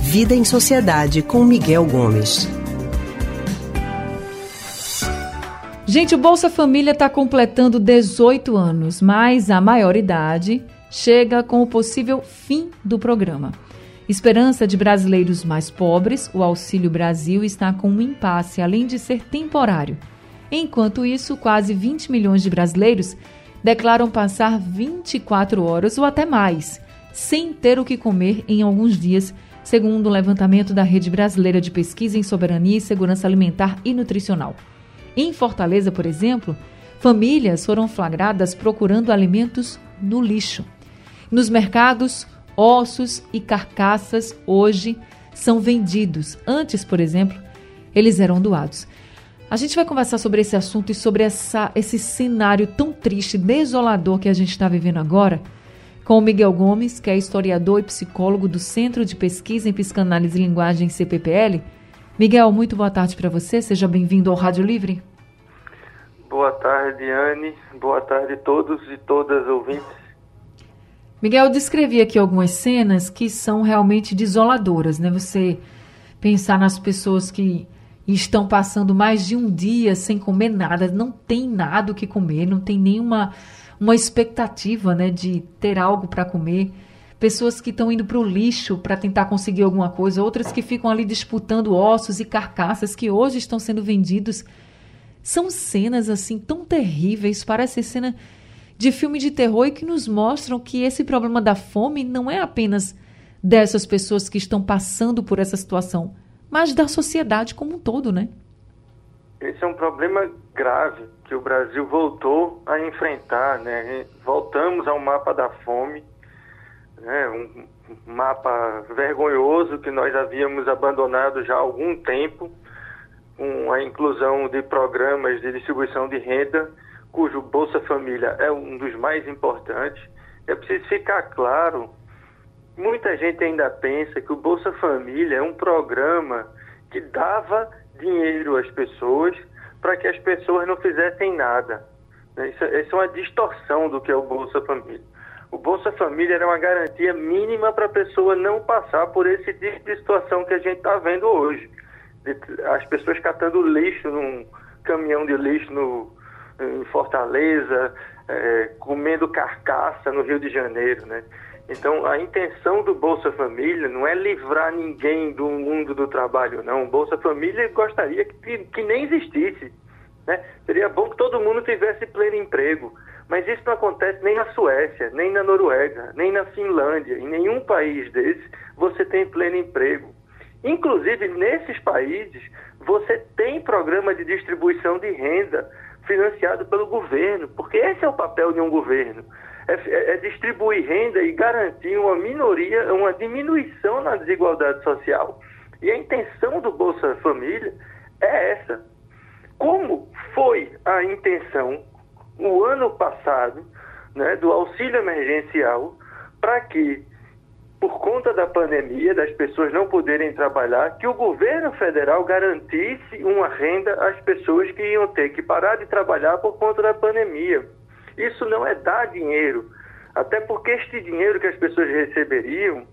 Vida em Sociedade com Miguel Gomes. Gente, o Bolsa Família está completando 18 anos, mas a maioridade chega com o possível fim do programa. Esperança de brasileiros mais pobres, o Auxílio Brasil está com um impasse, além de ser temporário. Enquanto isso, quase 20 milhões de brasileiros declaram passar 24 horas ou até mais sem ter o que comer em alguns dias, segundo o levantamento da Rede Brasileira de Pesquisa em Soberania e Segurança Alimentar e Nutricional. Em Fortaleza, por exemplo, famílias foram flagradas procurando alimentos no lixo. Nos mercados, ossos e carcaças hoje são vendidos. Antes, por exemplo, eles eram doados. A gente vai conversar sobre esse assunto e sobre essa, esse cenário tão triste, desolador que a gente está vivendo agora, com o Miguel Gomes, que é historiador e psicólogo do Centro de Pesquisa em Psicanálise e Linguagem CPPL Miguel, muito boa tarde para você. Seja bem-vindo ao Rádio Livre. Boa tarde, Anne. Boa tarde a todos e todas ouvintes. Miguel, eu descrevi aqui algumas cenas que são realmente desoladoras, né? Você pensar nas pessoas que estão passando mais de um dia sem comer nada, não tem nada o que comer, não tem nenhuma uma expectativa, né, de ter algo para comer. Pessoas que estão indo para o lixo para tentar conseguir alguma coisa, outras que ficam ali disputando ossos e carcaças que hoje estão sendo vendidos. São cenas assim tão terríveis, parece cena de filme de terror e que nos mostram que esse problema da fome não é apenas dessas pessoas que estão passando por essa situação, mas da sociedade como um todo, né? Esse é um problema grave que o Brasil voltou a enfrentar, né? Voltamos ao mapa da fome né, um mapa vergonhoso que nós havíamos abandonado já há algum tempo, com a inclusão de programas de distribuição de renda, cujo Bolsa Família é um dos mais importantes. É preciso ficar claro, muita gente ainda pensa que o Bolsa Família é um programa que dava dinheiro às pessoas para que as pessoas não fizessem nada. Isso, isso é uma distorção do que é o Bolsa Família. O Bolsa Família era uma garantia mínima para a pessoa não passar por esse tipo de situação que a gente está vendo hoje. As pessoas catando lixo num caminhão de lixo no, em Fortaleza, é, comendo carcaça no Rio de Janeiro, né? Então, a intenção do Bolsa Família não é livrar ninguém do mundo do trabalho, não. O Bolsa Família gostaria que, que nem existisse. Né? Seria bom que todo mundo tivesse pleno emprego. Mas isso não acontece nem na Suécia, nem na Noruega, nem na Finlândia. Em nenhum país desses você tem pleno emprego. Inclusive, nesses países, você tem programa de distribuição de renda financiado pelo governo, porque esse é o papel de um governo. É, é, é distribuir renda e garantir uma minoria, uma diminuição na desigualdade social. E a intenção do Bolsa Família é essa. Como foi a intenção o ano passado né, do auxílio emergencial para que, por conta da pandemia, das pessoas não poderem trabalhar, que o governo federal garantisse uma renda às pessoas que iam ter que parar de trabalhar por conta da pandemia. Isso não é dar dinheiro, até porque este dinheiro que as pessoas receberiam,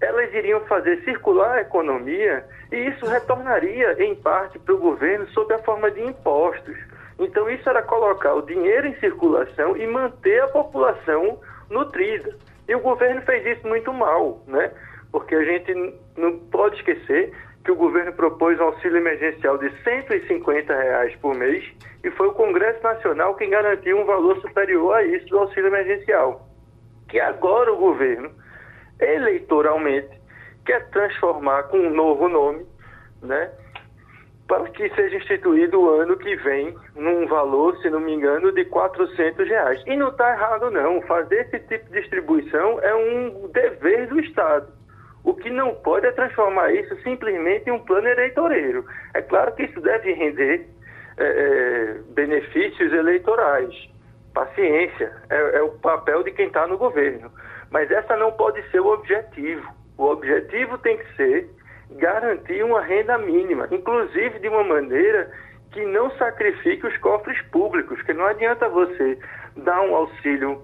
elas iriam fazer circular a economia e isso retornaria, em parte, para o governo sob a forma de impostos. Então, isso era colocar o dinheiro em circulação e manter a população nutrida. E o governo fez isso muito mal, né? Porque a gente não pode esquecer que o governo propôs um auxílio emergencial de 150 reais por mês e foi o Congresso Nacional quem garantiu um valor superior a isso do auxílio emergencial. Que agora o governo, eleitoralmente, quer transformar com um novo nome, né? Para que seja instituído o ano que vem num valor, se não me engano, de 400 reais. E não está errado não, fazer esse tipo de distribuição é um dever do Estado. O que não pode é transformar isso simplesmente em um plano eleitoreiro. É claro que isso deve render é, é, benefícios eleitorais. Paciência, é, é o papel de quem está no governo. Mas essa não pode ser o objetivo. O objetivo tem que ser garantir uma renda mínima, inclusive de uma maneira que não sacrifique os cofres públicos, que não adianta você dar um auxílio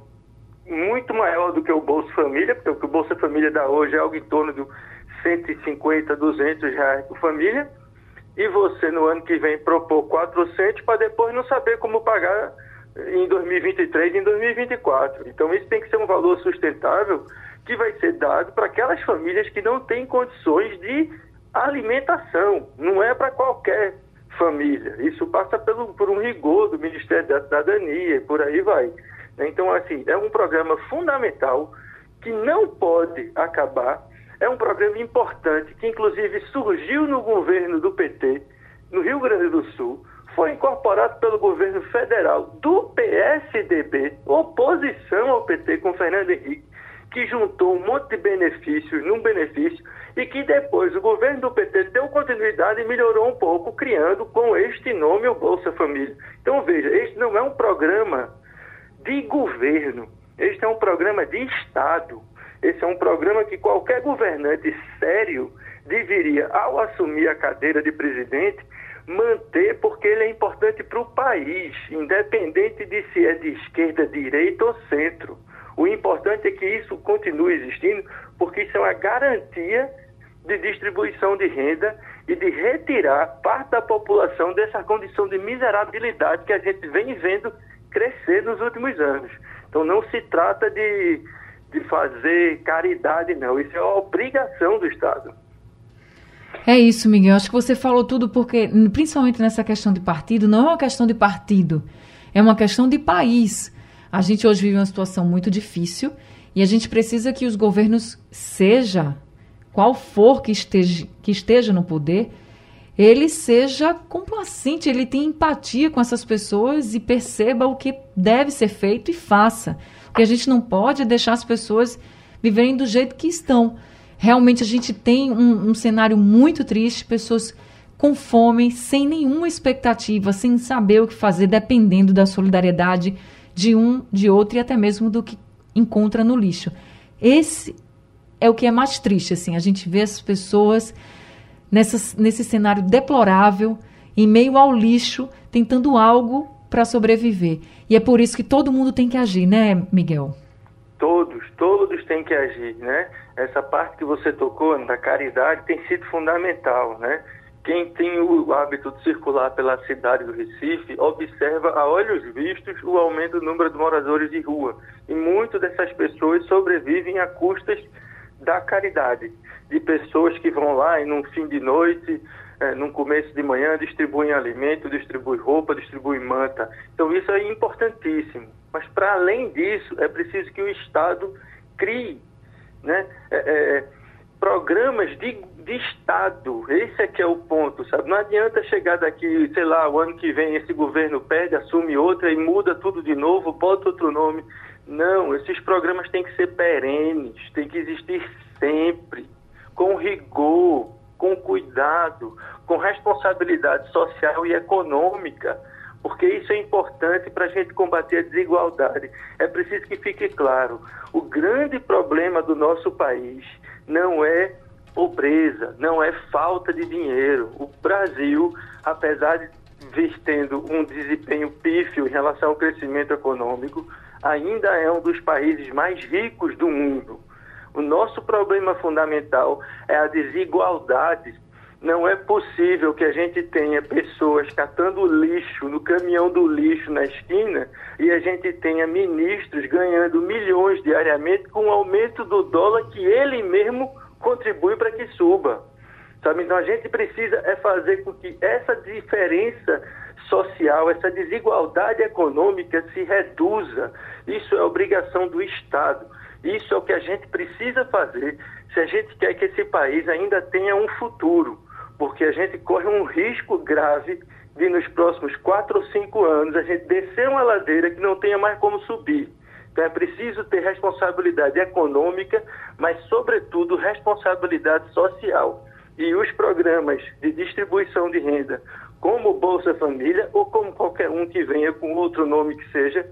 muito maior do que o Bolsa Família, porque o que o Bolsa Família dá hoje é algo em torno de 150, 200 reais por família, e você no ano que vem propor 400 para depois não saber como pagar em 2023 e em 2024. Então isso tem que ser um valor sustentável que vai ser dado para aquelas famílias que não têm condições de alimentação. Não é para qualquer família. Isso passa pelo, por um rigor do Ministério da Cidadania e por aí vai. Então, assim, é um programa fundamental que não pode acabar. É um programa importante que, inclusive, surgiu no governo do PT, no Rio Grande do Sul, foi incorporado pelo governo federal do PSDB, oposição ao PT com Fernando Henrique, que juntou um monte de benefícios num benefício e que depois o governo do PT deu continuidade e melhorou um pouco, criando com este nome o Bolsa Família. Então veja, este não é um programa de governo, este é um programa de Estado. Esse é um programa que qualquer governante sério deveria, ao assumir a cadeira de presidente, manter porque ele é importante para o país, independente de se é de esquerda, direita ou centro. O importante é que isso continue existindo, porque isso é uma garantia de distribuição de renda e de retirar parte da população dessa condição de miserabilidade que a gente vem vendo crescer nos últimos anos. Então não se trata de, de fazer caridade, não. Isso é uma obrigação do Estado. É isso, Miguel. Acho que você falou tudo porque, principalmente nessa questão de partido, não é uma questão de partido, é uma questão de país. A gente hoje vive uma situação muito difícil e a gente precisa que os governos, seja qual for que esteja, que esteja no poder, ele seja complacente, ele tenha empatia com essas pessoas e perceba o que deve ser feito e faça. Porque a gente não pode deixar as pessoas viverem do jeito que estão. Realmente a gente tem um, um cenário muito triste, pessoas com fome, sem nenhuma expectativa, sem saber o que fazer, dependendo da solidariedade de um, de outro e até mesmo do que encontra no lixo. Esse é o que é mais triste, assim, a gente vê as pessoas nessa, nesse cenário deplorável, em meio ao lixo, tentando algo para sobreviver. E é por isso que todo mundo tem que agir, né, Miguel? Todos, todos têm que agir, né? Essa parte que você tocou da caridade tem sido fundamental, né? Quem tem o hábito de circular pela cidade do Recife observa a olhos vistos o aumento do número de moradores de rua. E muitas dessas pessoas sobrevivem a custas da caridade, de pessoas que vão lá e num fim de noite, é, começo de manhã, distribuem alimento, distribuem roupa, distribuem manta. Então isso é importantíssimo. Mas para além disso, é preciso que o Estado crie né, é, é, programas de, de Estado. Esse é que é o ponto, sabe? Não adianta chegar daqui, sei lá, o ano que vem esse governo perde, assume outra e muda tudo de novo, bota outro nome. Não, esses programas têm que ser perenes, têm que existir sempre, com rigor, com cuidado, com responsabilidade social e econômica porque isso é importante para a gente combater a desigualdade. É preciso que fique claro: o grande problema do nosso país não é pobreza, não é falta de dinheiro. O Brasil, apesar de vir tendo um desempenho pífio em relação ao crescimento econômico, ainda é um dos países mais ricos do mundo. O nosso problema fundamental é a desigualdade não é possível que a gente tenha pessoas catando lixo no caminhão do lixo na esquina e a gente tenha ministros ganhando milhões diariamente com o aumento do dólar que ele mesmo contribui para que suba. Sabe? Então a gente precisa é fazer com que essa diferença social, essa desigualdade econômica se reduza. Isso é obrigação do Estado. Isso é o que a gente precisa fazer se a gente quer que esse país ainda tenha um futuro porque a gente corre um risco grave de nos próximos quatro ou cinco anos a gente descer uma ladeira que não tenha mais como subir. Então é preciso ter responsabilidade econômica, mas sobretudo responsabilidade social. E os programas de distribuição de renda, como Bolsa Família ou como qualquer um que venha com outro nome que seja,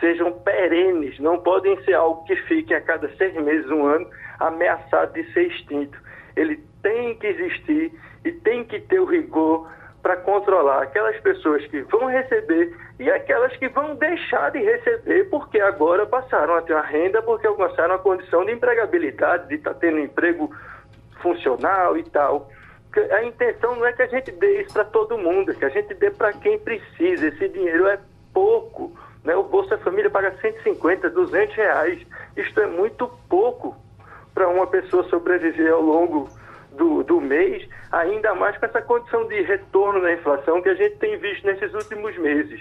sejam perenes, não podem ser algo que fique a cada seis meses, um ano, ameaçado de ser extinto. Ele tem que existir e tem que ter o rigor para controlar aquelas pessoas que vão receber e aquelas que vão deixar de receber porque agora passaram a ter uma renda, porque alcançaram a condição de empregabilidade, de estar tá tendo emprego funcional e tal. A intenção não é que a gente dê isso para todo mundo, é que a gente dê para quem precisa. Esse dinheiro é pouco. Né? O Bolsa Família paga 150, 200 reais. Isto é muito pouco para uma pessoa sobreviver ao longo do, do mês, ainda mais com essa condição de retorno da inflação que a gente tem visto nesses últimos meses.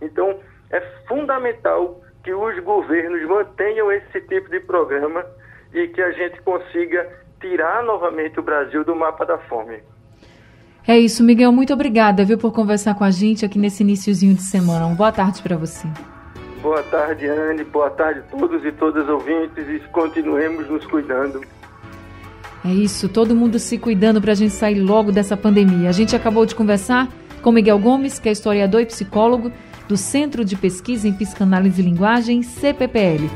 Então, é fundamental que os governos mantenham esse tipo de programa e que a gente consiga tirar novamente o Brasil do mapa da fome. É isso, Miguel. Muito obrigada, viu, por conversar com a gente aqui nesse iníciozinho de semana. Uma boa tarde para você. Boa tarde, Anne. Boa tarde a todos e todas ouvintes e continuemos nos cuidando. É isso, todo mundo se cuidando para a gente sair logo dessa pandemia. A gente acabou de conversar com Miguel Gomes, que é historiador e psicólogo do Centro de Pesquisa em Psicanálise e Linguagem, CPPL.